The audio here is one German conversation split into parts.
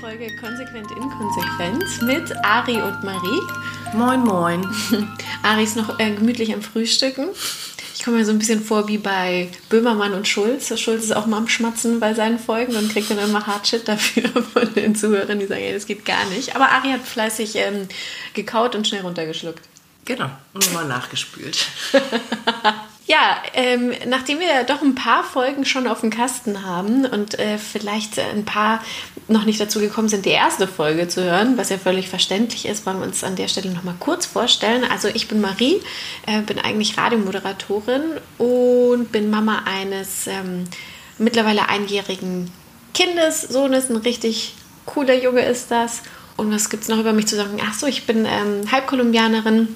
Folge Konsequent Inkonsequent mit Ari und Marie. Moin, moin. Ari ist noch äh, gemütlich am Frühstücken. Ich komme mir so ein bisschen vor wie bei Böhmermann und Schulz. Schulz ist auch mal am Schmatzen bei seinen Folgen und kriegt dann immer Hardshit dafür von den Zuhörern, die sagen, ey, das geht gar nicht. Aber Ari hat fleißig ähm, gekaut und schnell runtergeschluckt. Genau, und nochmal nachgespült. Ja, ähm, nachdem wir doch ein paar Folgen schon auf dem Kasten haben und äh, vielleicht ein paar noch nicht dazu gekommen sind, die erste Folge zu hören, was ja völlig verständlich ist, wollen wir uns an der Stelle noch mal kurz vorstellen. Also ich bin Marie, äh, bin eigentlich Radiomoderatorin und bin Mama eines ähm, mittlerweile einjährigen Kindes, Sohnes, ein richtig cooler Junge ist das. Und was gibt es noch über mich zu sagen? Ach so, ich bin ähm, Halbkolumbianerin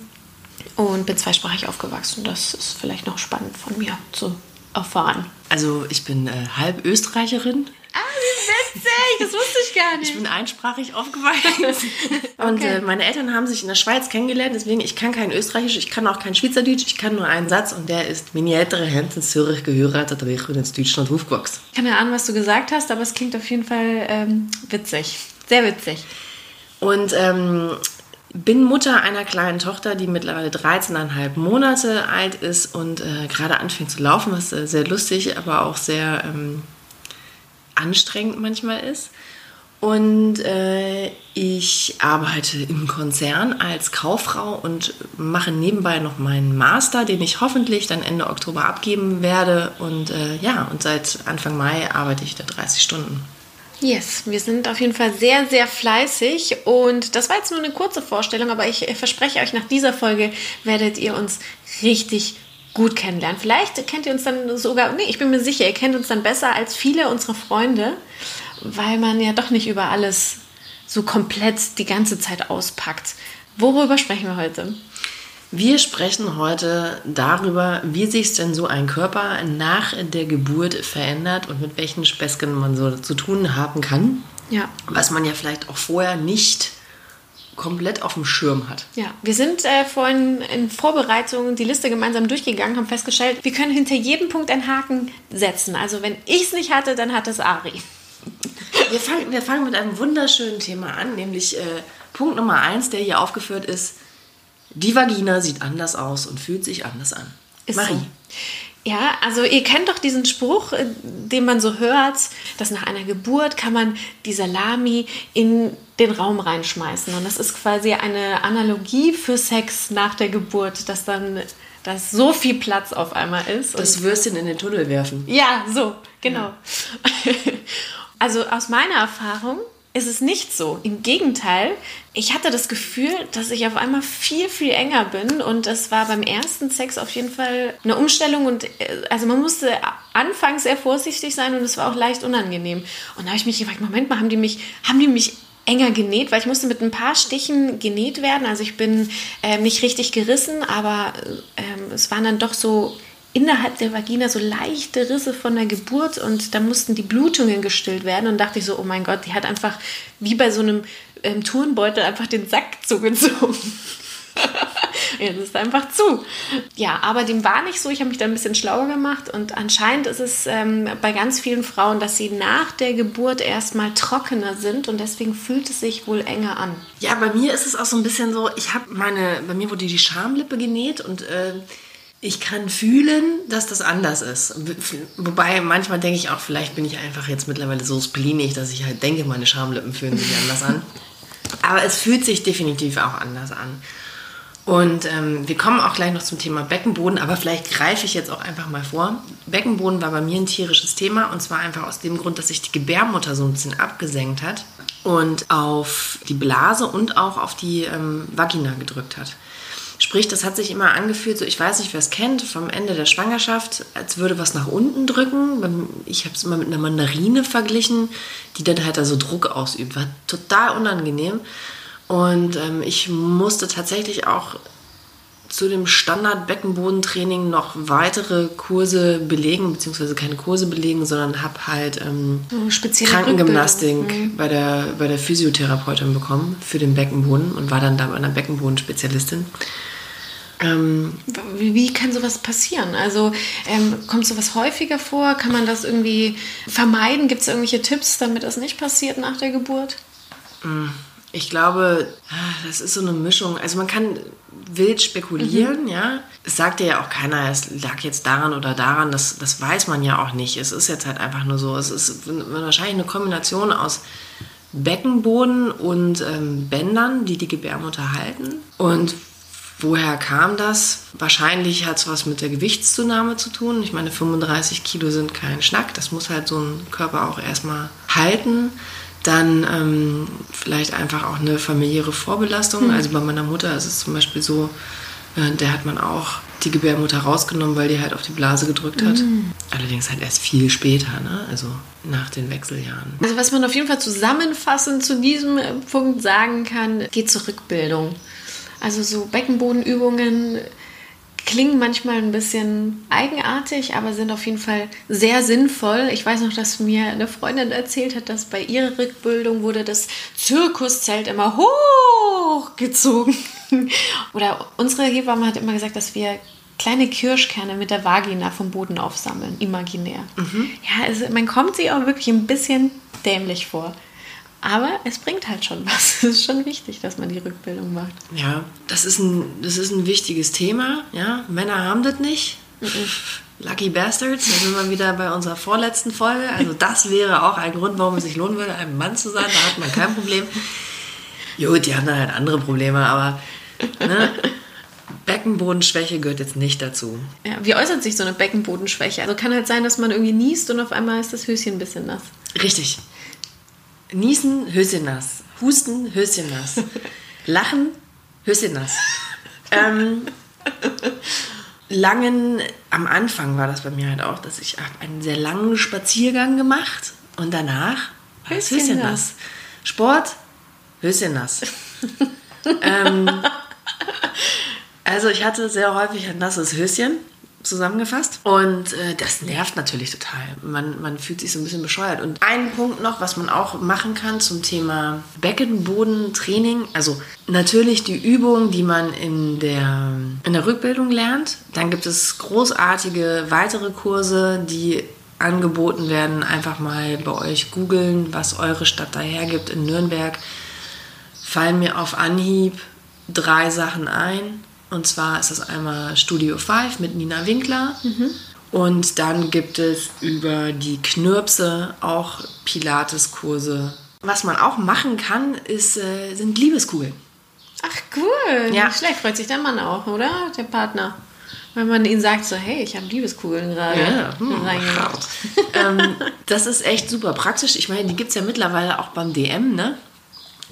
und bin zweisprachig aufgewachsen. Das ist vielleicht noch spannend von mir zu erfahren. Also ich bin äh, halb Österreicherin. Ah, wie witzig, das wusste ich gar nicht. Ich bin einsprachig aufgewachsen. Und okay. äh, meine Eltern haben sich in der Schweiz kennengelernt, deswegen ich kann kein Österreichisch, ich kann auch kein Schweizerdeutsch, ich kann nur einen Satz und der ist, meine Eltern haben in Zürich geheiratet, aber ich bin in Deutschland aufgewachsen. Keine Ahnung, was du gesagt hast, aber es klingt auf jeden Fall ähm, witzig. Sehr witzig. Und ähm, bin Mutter einer kleinen Tochter, die mittlerweile 13,5 Monate alt ist und äh, gerade anfängt zu laufen, was äh, sehr lustig, aber auch sehr ähm, anstrengend manchmal ist. Und äh, ich arbeite im Konzern als Kauffrau und mache nebenbei noch meinen Master, den ich hoffentlich dann Ende Oktober abgeben werde. Und äh, ja, und seit Anfang Mai arbeite ich da 30 Stunden. Yes, wir sind auf jeden Fall sehr, sehr fleißig und das war jetzt nur eine kurze Vorstellung, aber ich verspreche euch, nach dieser Folge werdet ihr uns richtig gut kennenlernen. Vielleicht kennt ihr uns dann sogar, nee, ich bin mir sicher, ihr kennt uns dann besser als viele unserer Freunde, weil man ja doch nicht über alles so komplett die ganze Zeit auspackt. Worüber sprechen wir heute? Wir sprechen heute darüber, wie sich denn so ein Körper nach der Geburt verändert und mit welchen Späßchen man so zu tun haben kann. Ja. Was man ja vielleicht auch vorher nicht komplett auf dem Schirm hat. Ja, wir sind äh, vorhin in Vorbereitung die Liste gemeinsam durchgegangen, haben festgestellt, wir können hinter jedem Punkt einen Haken setzen. Also wenn ich es nicht hatte, dann hat es Ari. Wir fangen, wir fangen mit einem wunderschönen Thema an, nämlich äh, Punkt Nummer eins, der hier aufgeführt ist die Vagina sieht anders aus und fühlt sich anders an. Ist Marie. So. Ja, also ihr kennt doch diesen Spruch, äh, den man so hört, dass nach einer Geburt kann man die Salami in den Raum reinschmeißen. Und das ist quasi eine Analogie für Sex nach der Geburt, dass dann dass so viel Platz auf einmal ist. Das Würstchen in den Tunnel werfen. Ja, so, genau. Ja. also aus meiner Erfahrung ist es nicht so. Im Gegenteil, ich hatte das Gefühl, dass ich auf einmal viel, viel enger bin und das war beim ersten Sex auf jeden Fall eine Umstellung und äh, also man musste anfangs sehr vorsichtig sein und es war auch leicht unangenehm. Und da habe ich mich gefragt, Moment mal, haben die mich, haben die mich enger genäht, weil ich musste mit ein paar Stichen genäht werden. Also ich bin äh, nicht richtig gerissen, aber äh, es waren dann doch so innerhalb der Vagina so leichte Risse von der Geburt und da mussten die Blutungen gestillt werden und dachte ich so, oh mein Gott, die hat einfach wie bei so einem ähm, Turnbeutel einfach den Sack zugezogen. das ist einfach zu. Ja, aber dem war nicht so. Ich habe mich da ein bisschen schlauer gemacht und anscheinend ist es ähm, bei ganz vielen Frauen, dass sie nach der Geburt erstmal trockener sind und deswegen fühlt es sich wohl enger an. Ja, bei mir ist es auch so ein bisschen so, ich habe meine, bei mir wurde die Schamlippe genäht und äh, ich kann fühlen, dass das anders ist. Wobei manchmal denke ich auch, vielleicht bin ich einfach jetzt mittlerweile so splinig, dass ich halt denke, meine Schamlippen fühlen sich anders an. Aber es fühlt sich definitiv auch anders an. Und ähm, wir kommen auch gleich noch zum Thema Beckenboden, aber vielleicht greife ich jetzt auch einfach mal vor. Beckenboden war bei mir ein tierisches Thema und zwar einfach aus dem Grund, dass sich die Gebärmutter so ein bisschen abgesenkt hat und auf die Blase und auch auf die ähm, Vagina gedrückt hat. Sprich, das hat sich immer angefühlt, so ich weiß nicht, wer es kennt, vom Ende der Schwangerschaft, als würde was nach unten drücken. Ich habe es immer mit einer Mandarine verglichen, die dann halt da so Druck ausübt. War total unangenehm. Und ähm, ich musste tatsächlich auch zu dem Standard-Beckenbodentraining noch weitere Kurse belegen, beziehungsweise keine Kurse belegen, sondern habe halt ähm, Krankengymnastik mhm. bei, der, bei der Physiotherapeutin bekommen für den Beckenboden und war dann da bei einer Beckenbodenspezialistin. Ähm, wie, kann sowas passieren? Also ähm, kommt sowas häufiger vor? Kann man das irgendwie vermeiden? Gibt es irgendwelche Tipps, damit das nicht passiert nach der Geburt? Mm, ich glaube, ah, das ist so eine Mischung. Also man kann wild spekulieren, mhm. ja. Es sagt ja auch keiner, es lag jetzt daran oder daran, das, das weiß man ja auch nicht. Es ist jetzt halt einfach nur so, es ist wahrscheinlich eine Kombination aus Beckenboden und ähm, Bändern, die die Gebärmutter halten. Und Woher kam das? Wahrscheinlich hat es was mit der Gewichtszunahme zu tun. Ich meine, 35 Kilo sind kein Schnack. Das muss halt so ein Körper auch erstmal halten. Dann ähm, vielleicht einfach auch eine familiäre Vorbelastung. Mhm. Also bei meiner Mutter ist es zum Beispiel so, äh, der hat man auch die Gebärmutter rausgenommen, weil die halt auf die Blase gedrückt hat. Mhm. Allerdings halt erst viel später, ne? also nach den Wechseljahren. Also was man auf jeden Fall zusammenfassend zu diesem Punkt sagen kann, geht zur Rückbildung. Also so Beckenbodenübungen klingen manchmal ein bisschen eigenartig, aber sind auf jeden Fall sehr sinnvoll. Ich weiß noch, dass mir eine Freundin erzählt hat, dass bei ihrer Rückbildung wurde das Zirkuszelt immer hochgezogen. Oder unsere Hebamme hat immer gesagt, dass wir kleine Kirschkerne mit der Vagina vom Boden aufsammeln, imaginär. Mhm. Ja, also man kommt sich auch wirklich ein bisschen dämlich vor. Aber es bringt halt schon was. Es ist schon wichtig, dass man die Rückbildung macht. Ja, das ist ein, das ist ein wichtiges Thema. Ja, Männer haben das nicht. Lucky Bastards, da sind wir wieder bei unserer vorletzten Folge. Also das wäre auch ein Grund, warum es sich lohnen würde, ein Mann zu sein. Da hat man kein Problem. Gut, die haben dann halt andere Probleme, aber ne? Beckenbodenschwäche gehört jetzt nicht dazu. Ja, wie äußert sich so eine Beckenbodenschwäche? Also kann halt sein, dass man irgendwie niest und auf einmal ist das Höschen ein bisschen nass. Richtig. Niesen, Höschen nass. Husten, Höschen nass. Lachen, Höschen nass. Ähm, langen, am Anfang war das bei mir halt auch, dass ich einen sehr langen Spaziergang gemacht und danach Höschen, Höschen nass. Sport, Höschen nass. ähm, also ich hatte sehr häufig ein nasses Höschen zusammengefasst. Und äh, das nervt natürlich total. Man, man fühlt sich so ein bisschen bescheuert. Und ein Punkt noch, was man auch machen kann zum Thema Beckenbodentraining. Also natürlich die Übung, die man in der, in der Rückbildung lernt. Dann gibt es großartige weitere Kurse, die angeboten werden. Einfach mal bei euch googeln, was eure Stadt dahergibt in Nürnberg. Fallen mir auf Anhieb drei Sachen ein und zwar ist das einmal Studio 5 mit Nina Winkler. Mhm. Und dann gibt es über die Knirpse auch Pilates-Kurse. Was man auch machen kann, ist, äh, sind Liebeskugeln. Ach cool. Ja. Schlecht freut sich der Mann auch, oder? Der Partner. Wenn man ihnen sagt, so, hey, ich habe Liebeskugeln gerade ja, hm, reingemacht. ähm, das ist echt super praktisch. Ich meine, die gibt es ja mittlerweile auch beim DM, ne?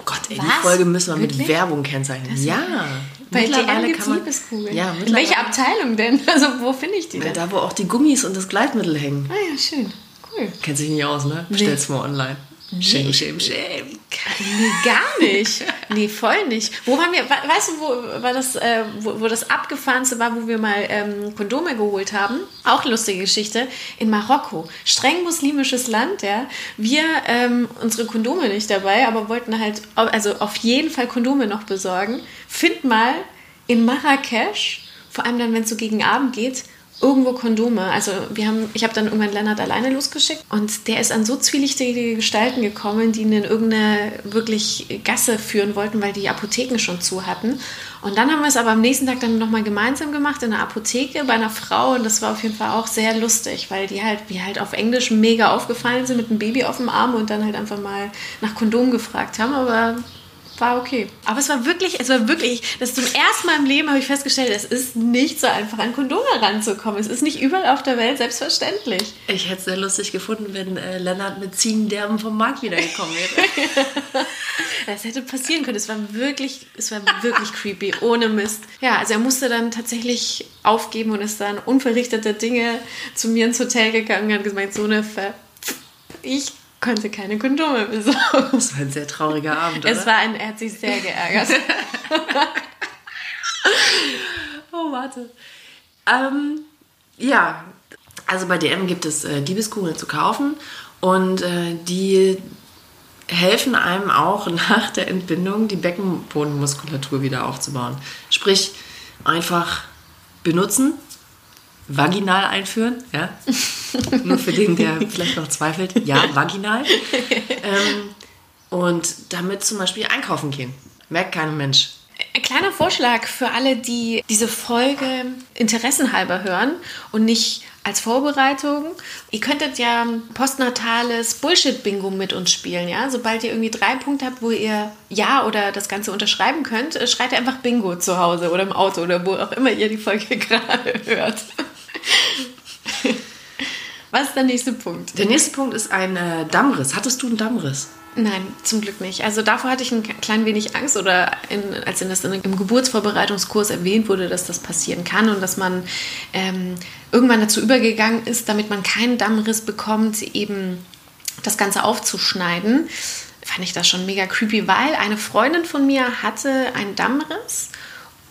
Gott, ey, Was? die Folge müssen wir Wirklich? mit Werbung kennzeichnen. Das ja. Bei mittlerweile DM kann man, Liebeskugeln. Ja, In welche Abteilung denn? Also wo finde ich die denn? Da, wo auch die Gummis und das Gleitmittel hängen. Ah ja, schön. Cool. Kennt sich nicht aus, ne? Bestell's nee. mal online. Shame, shame, shame. Nee, gar nicht. Nee, voll nicht. Wo waren wir, weißt du, wo, war das, äh, wo, wo, das abgefahrenste war, wo wir mal ähm, Kondome geholt haben? Auch lustige Geschichte. In Marokko. Streng muslimisches Land, ja. Wir, ähm, unsere Kondome nicht dabei, aber wollten halt, also auf jeden Fall Kondome noch besorgen. Find mal in Marrakesch, vor allem dann, wenn es so gegen Abend geht, irgendwo Kondome. Also wir haben, ich habe dann irgendwann Lennart alleine losgeschickt und der ist an so zwielichtige Gestalten gekommen, die ihn in irgendeine wirklich Gasse führen wollten, weil die Apotheken schon zu hatten. Und dann haben wir es aber am nächsten Tag dann nochmal gemeinsam gemacht in einer Apotheke bei einer Frau und das war auf jeden Fall auch sehr lustig, weil die halt, wie halt auf Englisch mega aufgefallen sind mit einem Baby auf dem Arm und dann halt einfach mal nach Kondom gefragt haben, aber war okay. Aber es war wirklich, es war wirklich, das zum ersten Mal im Leben habe ich festgestellt, es ist nicht so einfach an Kondome ranzukommen. Es ist nicht überall auf der Welt selbstverständlich. Ich hätte es sehr lustig gefunden, wenn äh, Lennart mit Ziegenderben vom Markt wiedergekommen wäre. das hätte passieren können. Es war wirklich, es war wirklich creepy, ohne Mist. Ja, also er musste dann tatsächlich aufgeben und ist dann unverrichteter Dinge zu mir ins Hotel gegangen und hat gesagt, so eine Ver ich konnte keine Kondome besorgen. Das war ein sehr trauriger Abend, oder? Es war ein, er hat sich sehr geärgert. oh, warte. Ähm, ja, also bei DM gibt es äh, Diebeskugeln zu kaufen und äh, die helfen einem auch nach der Entbindung die Beckenbodenmuskulatur wieder aufzubauen. Sprich, einfach benutzen, vaginal einführen, ja. Nur für den, der vielleicht noch zweifelt, ja, vaginal. Ähm, und damit zum Beispiel einkaufen gehen. Merkt kein Mensch. Ein kleiner Vorschlag für alle, die diese Folge interessenhalber hören und nicht als Vorbereitung. Ihr könntet ja postnatales Bullshit-Bingo mit uns spielen, ja? Sobald ihr irgendwie drei Punkte habt, wo ihr Ja oder das Ganze unterschreiben könnt, äh, schreit einfach Bingo zu Hause oder im Auto oder wo auch immer ihr die Folge gerade hört. Was ist der nächste Punkt? Der nächste Punkt ist ein äh, Dammriss. Hattest du einen Dammriss? Nein, zum Glück nicht. Also davor hatte ich ein klein wenig Angst oder in, als in das in, im Geburtsvorbereitungskurs erwähnt wurde, dass das passieren kann und dass man ähm, irgendwann dazu übergegangen ist, damit man keinen Dammriss bekommt, eben das Ganze aufzuschneiden, fand ich das schon mega creepy, weil eine Freundin von mir hatte einen Dammriss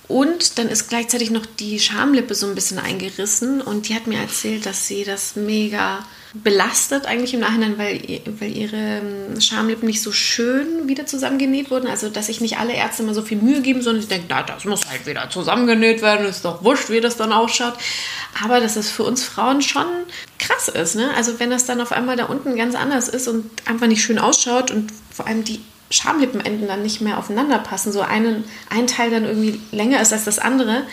und dann ist gleichzeitig noch die Schamlippe so ein bisschen eingerissen und die hat mir erzählt, dass sie das mega belastet eigentlich im Nachhinein, weil, weil ihre ähm, Schamlippen nicht so schön wieder zusammengenäht wurden. Also, dass sich nicht alle Ärzte immer so viel Mühe geben, sondern sie denken, na, das muss halt wieder zusammengenäht werden, ist doch wurscht, wie das dann ausschaut. Aber dass es für uns Frauen schon krass ist. Ne? Also, wenn das dann auf einmal da unten ganz anders ist und einfach nicht schön ausschaut und vor allem die Schamlippenenden dann nicht mehr aufeinander passen, so einen, ein Teil dann irgendwie länger ist als das andere,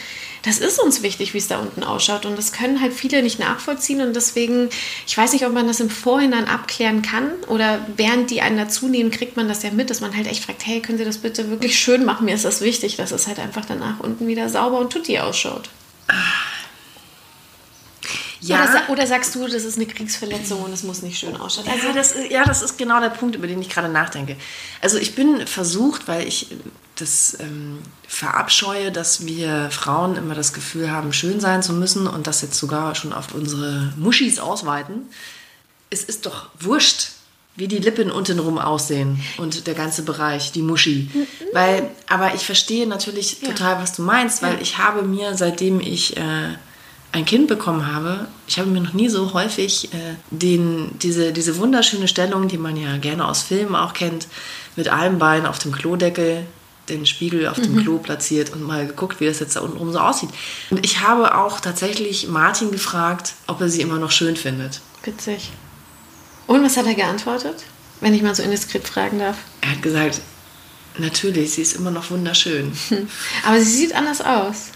das ist uns wichtig, wie es da unten ausschaut. Und das können halt viele nicht nachvollziehen. Und deswegen, ich weiß nicht, ob man das im Vorhinein abklären kann oder während die einen dazu nehmen, kriegt man das ja mit, dass man halt echt fragt, hey, können Sie das bitte wirklich schön machen? Mir ist das wichtig, dass es halt einfach danach unten wieder sauber und tutti ausschaut. Ja. Oder, oder, sagst du, das ist eine Kriegsverletzung und es muss nicht schön ausschauen? Also das, ja, das ist genau der Punkt, über den ich gerade nachdenke. Also ich bin versucht, weil ich das ähm, verabscheue, dass wir Frauen immer das Gefühl haben, schön sein zu müssen und das jetzt sogar schon auf unsere Muschis ausweiten. Es ist doch wurscht, wie die Lippen untenrum aussehen und der ganze Bereich, die Muschi. Mhm. Weil, aber ich verstehe natürlich ja. total, was du meinst, weil ja. ich habe mir, seitdem ich äh, ein Kind bekommen habe, ich habe mir noch nie so häufig äh, den, diese, diese wunderschöne Stellung, die man ja gerne aus Filmen auch kennt, mit einem Bein auf dem Klodeckel, den Spiegel auf dem mhm. Klo platziert und mal geguckt, wie das jetzt da unten so aussieht. Und ich habe auch tatsächlich Martin gefragt, ob er sie immer noch schön findet. Witzig. Und was hat er geantwortet? Wenn ich mal so indiskret fragen darf. Er hat gesagt, natürlich, sie ist immer noch wunderschön. Aber sie sieht anders aus.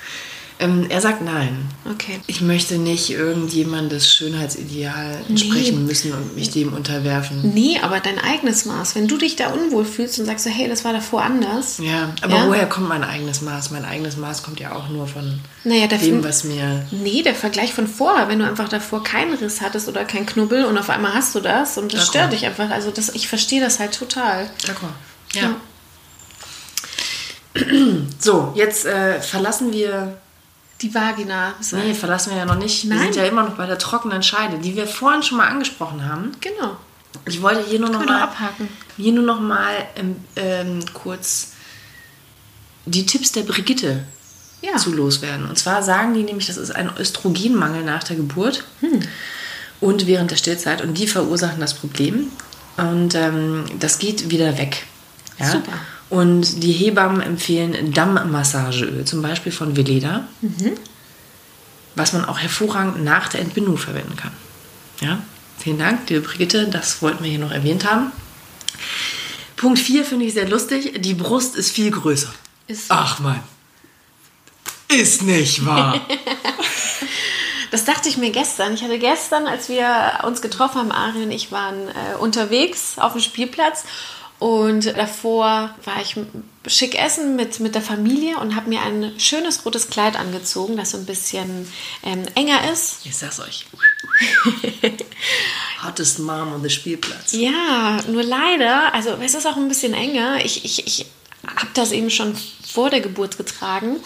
Ähm, er sagt nein. Okay. Ich möchte nicht irgendjemandes Schönheitsideal entsprechen nee. müssen und mich dem unterwerfen. Nee, aber dein eigenes Maß. Wenn du dich da unwohl fühlst und sagst so, hey, das war davor anders. Ja, aber ja? woher kommt mein eigenes Maß? Mein eigenes Maß kommt ja auch nur von naja, dem, was mir... Nee, der Vergleich von vorher, wenn du einfach davor keinen Riss hattest oder keinen Knubbel und auf einmal hast du das und das stört dich einfach. Also das, ich verstehe das halt total. D'accord. ja. ja. So, jetzt äh, verlassen wir die Vagina. Nee, verlassen wir ja noch nicht. Nein. Wir sind ja immer noch bei der trockenen Scheide, die wir vorhin schon mal angesprochen haben. Genau. Ich wollte hier nur noch mal abhaken. Hier nur noch mal ähm, ähm, kurz die Tipps der Brigitte ja. zu loswerden. Und zwar sagen die nämlich, das ist ein Östrogenmangel nach der Geburt hm. und während der Stillzeit und die verursachen das Problem. Und ähm, das geht wieder weg. Ja? Super. Und die Hebammen empfehlen Dammmassageöl, zum Beispiel von Veleda, mhm. was man auch hervorragend nach der Entbindung verwenden kann. Ja? Vielen Dank, liebe Brigitte, das wollten wir hier noch erwähnt haben. Punkt 4 finde ich sehr lustig. Die Brust ist viel größer. Ist Ach man. Ist nicht wahr. Das dachte ich mir gestern. Ich hatte gestern, als wir uns getroffen haben, Ari und ich waren äh, unterwegs auf dem Spielplatz und davor war ich schick essen mit, mit der Familie und habe mir ein schönes rotes Kleid angezogen, das so ein bisschen ähm, enger ist. Ich sag's euch. Hottest Mom on the Spielplatz. Ja, nur leider, also es ist auch ein bisschen enger. Ich, ich, ich habe das eben schon vor der Geburt getragen.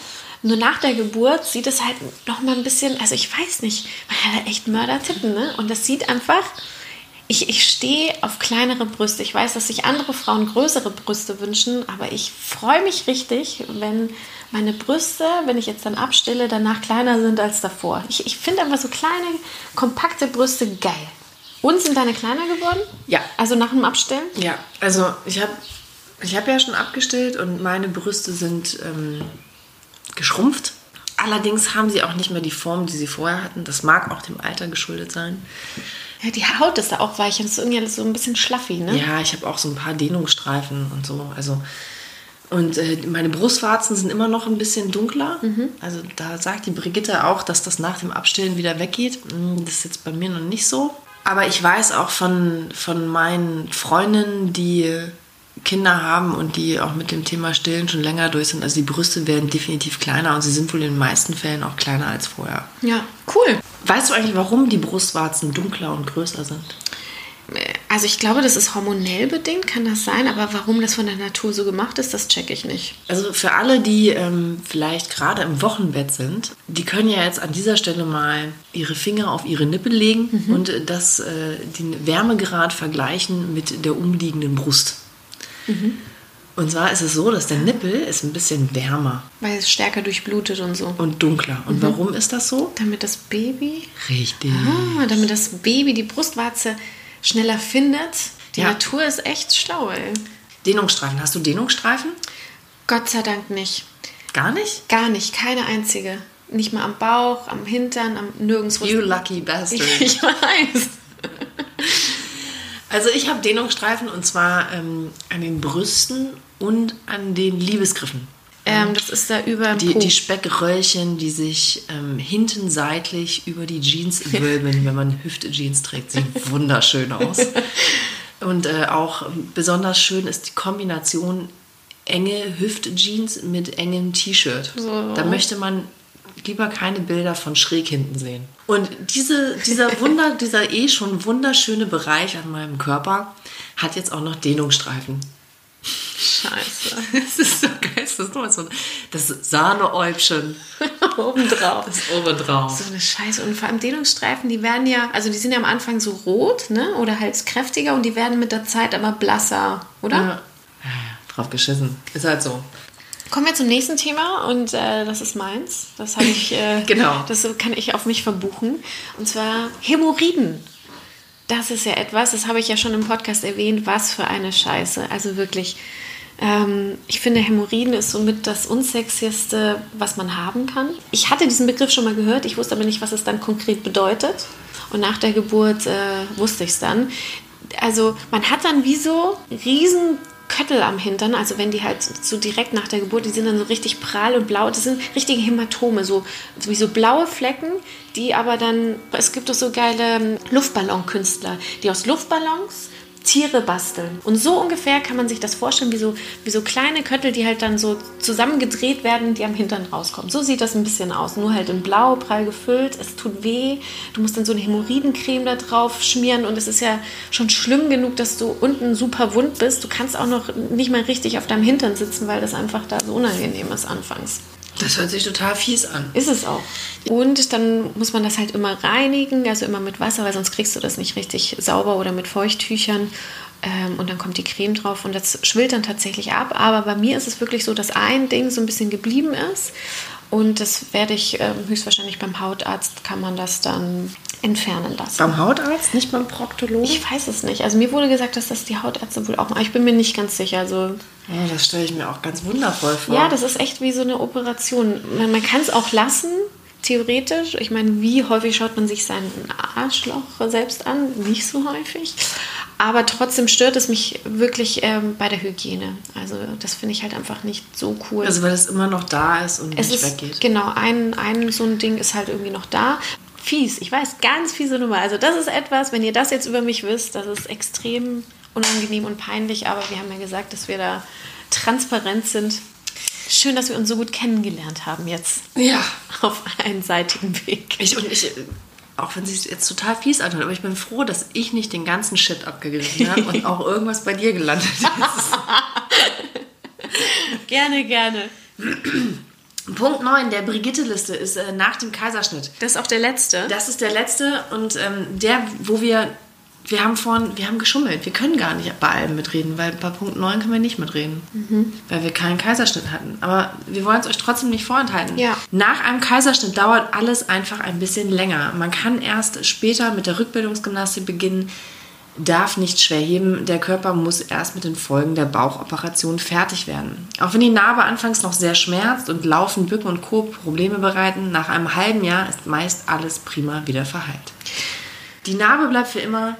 Nur nach der Geburt sieht es halt noch mal ein bisschen, also ich weiß nicht, man hat echt Mördertippen, ne? Und das sieht einfach ich, ich stehe auf kleinere Brüste. Ich weiß, dass sich andere Frauen größere Brüste wünschen, aber ich freue mich richtig, wenn meine Brüste, wenn ich jetzt dann abstille, danach kleiner sind als davor. Ich, ich finde einfach so kleine, kompakte Brüste geil. Und sind deine kleiner geworden? Ja. Also nach dem Abstillen? Ja, also ich habe ich hab ja schon abgestillt und meine Brüste sind ähm, geschrumpft. Allerdings haben sie auch nicht mehr die Form, die sie vorher hatten. Das mag auch dem Alter geschuldet sein. Ja, die Haut ist da auch weich und ist irgendwie so ein bisschen schlaffi, ne? Ja, ich habe auch so ein paar Dehnungsstreifen und so. Also und äh, meine Brustwarzen sind immer noch ein bisschen dunkler. Also da sagt die Brigitte auch, dass das nach dem Abstillen wieder weggeht. Hm, Das ist jetzt bei mir noch nicht so. Aber ich weiß auch von, von meinen Freundinnen, die Kinder haben und die auch mit dem Thema Stillen schon länger durch sind. Also die Brüste werden definitiv kleiner und sie sind wohl in den meisten Fällen auch kleiner als vorher. Ja, cool. Weißt du eigentlich, warum die Brustwarzen dunkler und größer sind? Also ich glaube, das ist hormonell bedingt, kann das sein, aber warum das von der Natur so gemacht ist, das checke ich nicht. Also für alle, die ähm, vielleicht gerade im Wochenbett sind, die können ja jetzt an dieser Stelle mal ihre Finger auf ihre Nippel legen und äh, das, äh, den Wärmegrad vergleichen mit der umliegenden Brust. Und zwar ist es so, dass der Nippel ist ein bisschen wärmer Weil es stärker durchblutet und so. und dunkler. Und warum ist das so? Damit das Baby, Richtig. ah, damit das Baby die Brustwarze schneller findet. Die Ja. Natur ist echt schlau, ey. Dehnungsstreifen. Hast du Dehnungsstreifen? Gott sei Dank nicht. Gar nicht? Gar nicht, keine einzige. Nicht mal am Bauch, am Hintern, am nirgendwo. You lucky bastard. Ich weiß. Also ich habe Dehnungsstreifen und zwar ähm, an den Brüsten und an den Liebesgriffen. Ähm, das ist da über Die, die Speckröllchen, die sich ähm, hinten seitlich über die Jeans wölben, wenn man Hüfte-Jeans trägt, sieht wunderschön aus. Und äh, auch besonders schön ist die Kombination enge Hüfte-Jeans mit engem T-Shirt. So. Da möchte man lieber keine Bilder von schräg hinten sehen. Und diese, dieser, Wunder, dieser eh schon wunderschöne Bereich an meinem Körper hat jetzt auch noch Dehnungsstreifen. Scheiße. Das ist so geil. Das ist nur so das Sahneäubchen. Obendrauf. Das obendrauf. So eine Scheiße. Und vor allem Dehnungsstreifen, die werden ja, also die sind ja am Anfang so rot, ne? Oder halt kräftiger und die werden mit der Zeit aber blasser, oder? Ja, ja, drauf geschissen. Ist halt so. Kommen wir zum nächsten Thema und äh, das ist meins. Das habe ich, äh, Genau. Das kann ich auf mich verbuchen. Und zwar Hämorrhoiden. Das ist ja etwas, das habe ich ja schon im Podcast erwähnt. Was für eine Scheiße. Also wirklich. Ähm, ich finde, Hämorrhoiden ist somit das unsexieste, was man haben kann. Ich hatte diesen Begriff schon mal gehört, ich wusste aber nicht, was es dann konkret bedeutet. Und nach der Geburt äh, wusste ich es dann. Also man hat dann wie so riesen Köttel am Hintern, also wenn die halt so direkt nach der Geburt, die sind dann so richtig prall und blau, das sind richtige Hämatome, so, wie so blaue Flecken, die aber dann, es gibt doch so geile ähm, Luftballonkünstler, die aus Luftballons Tiere basteln. Und so ungefähr kann man sich das vorstellen, wie so, wie so kleine Köttel, die halt dann so zusammengedreht werden, die am Hintern rauskommen. So sieht das ein bisschen aus. Nur halt in blau, prall gefüllt. Es tut weh. Du musst dann so eine Hämorrhoidencreme da drauf schmieren. Und es ist ja schon schlimm genug, dass du unten super wund bist. Du kannst auch noch nicht mal richtig auf deinem Hintern sitzen, weil das einfach da so unangenehm ist anfangs. Das hört sich total fies an. Ist es auch. Und dann muss man das halt immer reinigen, also immer mit Wasser, weil sonst kriegst du das nicht richtig sauber oder mit Feuchttüchern. Ähm, und dann kommt die Creme drauf und das schwillt dann tatsächlich ab. Aber bei mir ist es wirklich so, dass ein Ding so ein bisschen geblieben ist. Und das werde ich ähm, höchstwahrscheinlich beim Hautarzt, kann man das dann entfernen lassen. Beim Hautarzt, nicht beim Proktologen? Ich weiß es nicht. Also mir wurde gesagt, dass das die Hautärzte wohl auch machen. Ich bin mir nicht ganz sicher. Also Ja, das stelle ich mir auch ganz wundervoll vor. ja, das ist echt wie so eine Operation. Man, man kann es auch lassen, theoretisch. Ich meine, wie häufig schaut man sich seinen Arschloch selbst an? Nicht so häufig. Aber trotzdem stört es mich wirklich ähm, bei der Hygiene. Also das finde ich halt einfach nicht so cool. also weil es immer noch da ist und es nicht ist, weggeht. genau, ein, ein so ein Ding ist halt irgendwie noch da. Fies, ich weiß, ganz fiese Nummer. Also das ist etwas, wenn ihr das jetzt über mich wisst, das ist extrem unangenehm und peinlich. Aber wir haben ja gesagt, dass wir da transparent sind. Schön, dass wir uns so gut kennengelernt haben jetzt Ja. auf einseitigem Weg. Ich, und ich, auch wenn es jetzt total fies anhört, aber ich bin froh, dass ich nicht den ganzen Shit abgegriffen habe und auch irgendwas bei dir gelandet ist. Gerne, gerne. Punkt 9 der Brigitte-Liste ist äh, nach dem Kaiserschnitt. Das ist auch der letzte. Das ist der letzte und ähm, der, wo wir wir haben vorhin, wir haben geschummelt. Wir können gar nicht bei allem mitreden, weil bei Punkt 9 können wir nicht mitreden. Weil wir keinen Kaiserschnitt hatten. Aber wir wollen es euch trotzdem nicht vorenthalten. Ja. Nach einem Kaiserschnitt dauert alles einfach ein bisschen länger. Man kann erst später mit der Rückbildungsgymnastik beginnen, darf nicht schwer heben. Der Körper muss erst mit den Folgen der Bauchoperation fertig werden. Auch wenn die Narbe anfangs noch sehr schmerzt und Laufen, Bücken und Co. Probleme bereiten, nach einem halben Jahr ist meist alles prima wieder verheilt. Die Narbe bleibt für immer.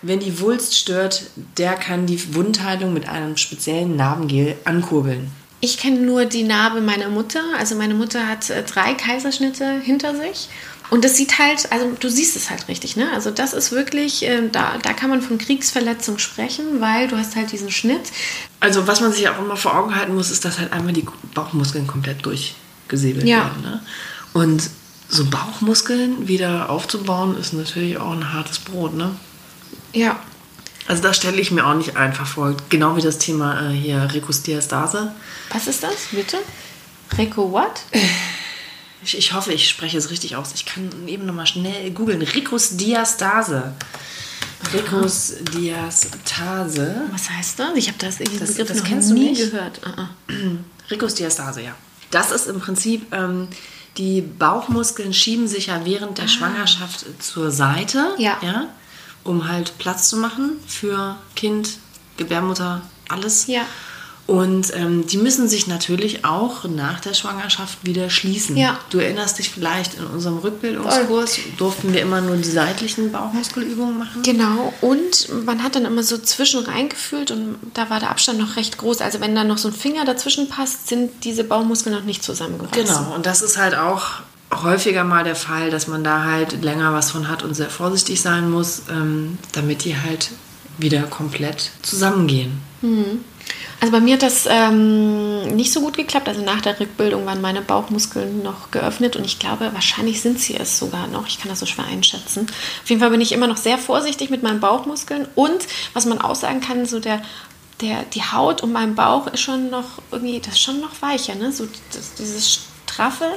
Wenn die Wulst stört, der kann die Wundheilung mit einem speziellen Narbengel ankurbeln. Ich kenne nur die Narbe meiner Mutter. Also meine Mutter hat äh, drei Kaiserschnitte hinter sich. Und das sieht halt, also du siehst es halt richtig, ne? Also das ist wirklich, äh, da, da kann man von Kriegsverletzung sprechen, weil du hast halt diesen Schnitt. Also was man sich auch immer vor Augen halten muss, ist, dass halt einmal die Bauchmuskeln komplett durchgesäbelt Ja. werden. Ne? Und so Bauchmuskeln wieder aufzubauen, ist natürlich auch ein hartes Brot. Ne? Ja. Also das stelle ich mir auch nicht einfach vor. Genau wie das Thema äh, hier Rekusdiastase. Was ist das, bitte? Rico what? Ich, ich hoffe, ich spreche es richtig aus. Ich kann eben nochmal schnell googeln. Rekusdiastase. Rekusdiastase. Was heißt das? Ich habe das, diesen Das- Begriff das noch kennst du nie nicht? gehört. Ah, ah. Rekusdiastase, ja. Das ist im Prinzip, ähm, die Bauchmuskeln schieben sich ja während der Schwangerschaft zur Seite, Ja. um halt Platz zu machen für Kind, Gebärmutter, alles. Ja. Und ähm, die müssen sich natürlich auch nach der Schwangerschaft wieder schließen. Ja. Du erinnerst dich vielleicht, in unserem Rückbildungskurs durften wir immer nur die seitlichen Bauchmuskelübungen machen. Genau, und man hat dann immer so zwischen reingefühlt und da war der Abstand noch recht groß. Also wenn da noch so ein Finger dazwischen passt, sind diese Bauchmuskeln noch nicht zusammengewachsen. Genau, und das ist halt auch häufiger mal der Fall, dass man da halt länger was von hat und sehr vorsichtig sein muss, ähm, damit die halt wieder komplett zusammengehen. Also bei mir hat das ähm, nicht so gut geklappt. Also nach der Rückbildung waren meine Bauchmuskeln noch geöffnet und ich glaube, wahrscheinlich sind sie es sogar noch. Ich kann das so schwer einschätzen. Auf jeden Fall bin ich immer noch sehr vorsichtig mit meinen Bauchmuskeln und was man auch sagen kann, so der, der, die Haut um meinen Bauch ist schon noch irgendwie, das ist schon noch weicher. Ne? So das, dieses Straffe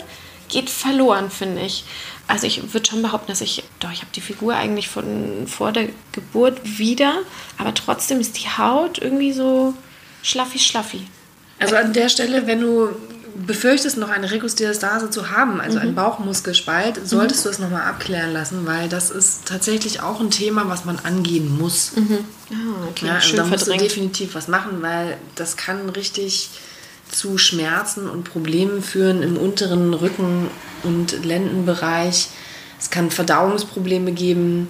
geht verloren, finde ich. Also ich würde schon behaupten, dass ich, doch, ich habe die Figur eigentlich von vor der Geburt wieder, aber trotzdem ist die Haut irgendwie so schlaffi schlaffi. Also an der Stelle, wenn du befürchtest, noch eine Rekusdiastase zu haben, also einen Bauchmuskelspalt, solltest du es nochmal abklären lassen, weil das ist tatsächlich auch ein Thema, was man angehen muss. Ah, okay, Ja, also schön da musst du verdrängt. definitiv was machen, weil das kann richtig zu Schmerzen und Problemen führen im unteren Rücken- und Lendenbereich. Es kann Verdauungsprobleme geben.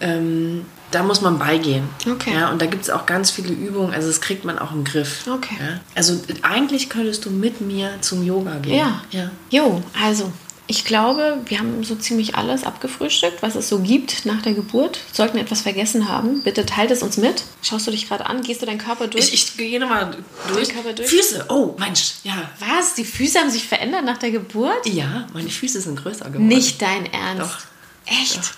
Ähm, da muss man beigehen. Okay. Ja, und da gibt es auch ganz viele Übungen. Also das kriegt man auch im Griff. Okay. Ja? Also eigentlich könntest du mit mir zum Yoga gehen. Ja. ja. Jo, also ich glaube, wir haben so ziemlich alles abgefrühstückt, was es so gibt nach der Geburt. Sollten wir etwas vergessen haben, bitte teilt es uns mit. Schaust du dich gerade an? Gehst du deinen Körper durch? Ich, ich gehe nochmal durch. Körper durch? Füße. Oh, Mensch. Ja. was? Die Füße haben sich verändert nach der Geburt? Ja, meine Füße sind größer geworden. Nicht dein Ernst. Doch. Echt? Doch.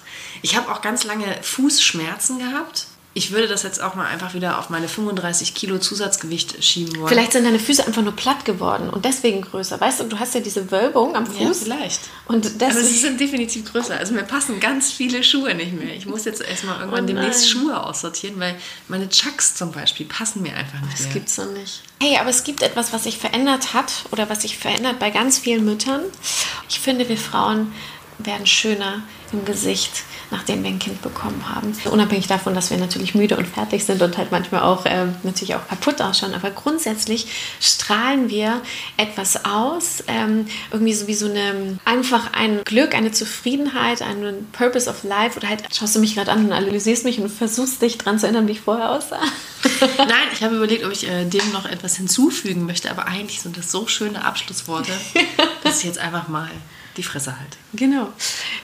Ich habe auch ganz lange Fußschmerzen gehabt. Ich würde das jetzt auch mal einfach wieder auf meine 35 Kilo Zusatzgewicht schieben wollen. Vielleicht sind deine Füße einfach nur platt geworden und deswegen größer. Weißt du, du hast ja diese Wölbung am Ja, Fuß. vielleicht. Und Aber deswegen. sie sind definitiv größer. Also mir passen ganz viele Schuhe nicht mehr. Ich muss jetzt erstmal irgendwann Oh demnächst Schuhe aussortieren, weil meine Chucks zum Beispiel passen mir einfach nicht Das mehr. gibt's doch nicht. Hey, aber es gibt etwas, was sich verändert hat oder was sich verändert bei ganz vielen Müttern. Ich finde, wir Frauen werden schöner im Gesicht, nachdem wir ein Kind bekommen haben. Unabhängig davon, dass wir natürlich müde und fertig sind und halt manchmal auch ähm, natürlich auch kaputt ausschauen. Aber grundsätzlich strahlen wir etwas aus, ähm, irgendwie so wie so eine einfach ein Glück, eine Zufriedenheit, einen Purpose of Life. Oder halt schaust du mich gerade an und analysierst mich und versuchst dich dran zu erinnern, wie ich vorher aussah. Nein, ich habe überlegt, ob ich äh, dem noch etwas hinzufügen möchte, aber eigentlich sind das so schöne Abschlussworte, dass ich jetzt einfach mal die Fresse halte. Genau.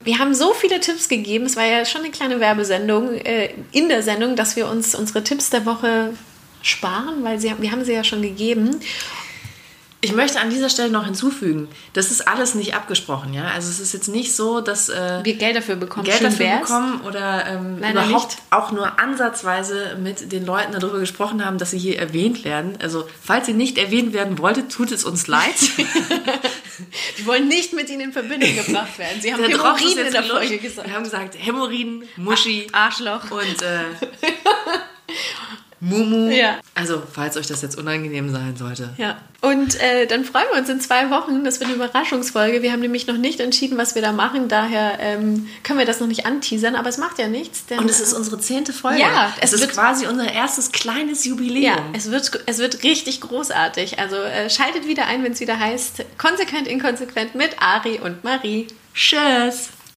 Wir haben so viele Tipps gegeben. Es war ja schon eine kleine Werbesendung äh, in der Sendung, dass wir uns unsere Tipps der Woche sparen, weil sie, wir haben sie ja schon gegeben. Ich möchte an dieser Stelle noch hinzufügen, das ist alles nicht abgesprochen, ja. Also es ist jetzt nicht so, dass äh, wir Geld dafür bekommen, Geld Schön dafür wär's. bekommen oder ähm, überhaupt nicht. auch nur ansatzweise mit den Leuten darüber gesprochen haben, dass sie hier erwähnt werden. Also falls ihr nicht erwähnt werden wolltet, tut es uns leid. Die wollen nicht mit ihnen in Verbindung gebracht werden. Sie haben Der Hämorrhoiden in der. Folge gesagt. Wir haben gesagt Hämorrhoiden, Muschi Arschloch. und äh, Mumu. Ja. Also falls euch das jetzt unangenehm sein sollte. Ja, und äh, dann freuen wir uns in zwei Wochen. Das wird eine Überraschungsfolge. Wir haben nämlich noch nicht entschieden, was wir da machen. Daher ähm, können wir das noch nicht anteasern, aber es macht ja nichts. Denn, Und es ist unsere zehnte Folge. Ja, es, es ist wird- quasi unser erstes kleines Jubiläum. ja, es wird, es wird richtig großartig. Also äh, schaltet wieder ein, wenn es wieder heißt Konsequent, inkonsequent mit Ari und Marie. Tschüss.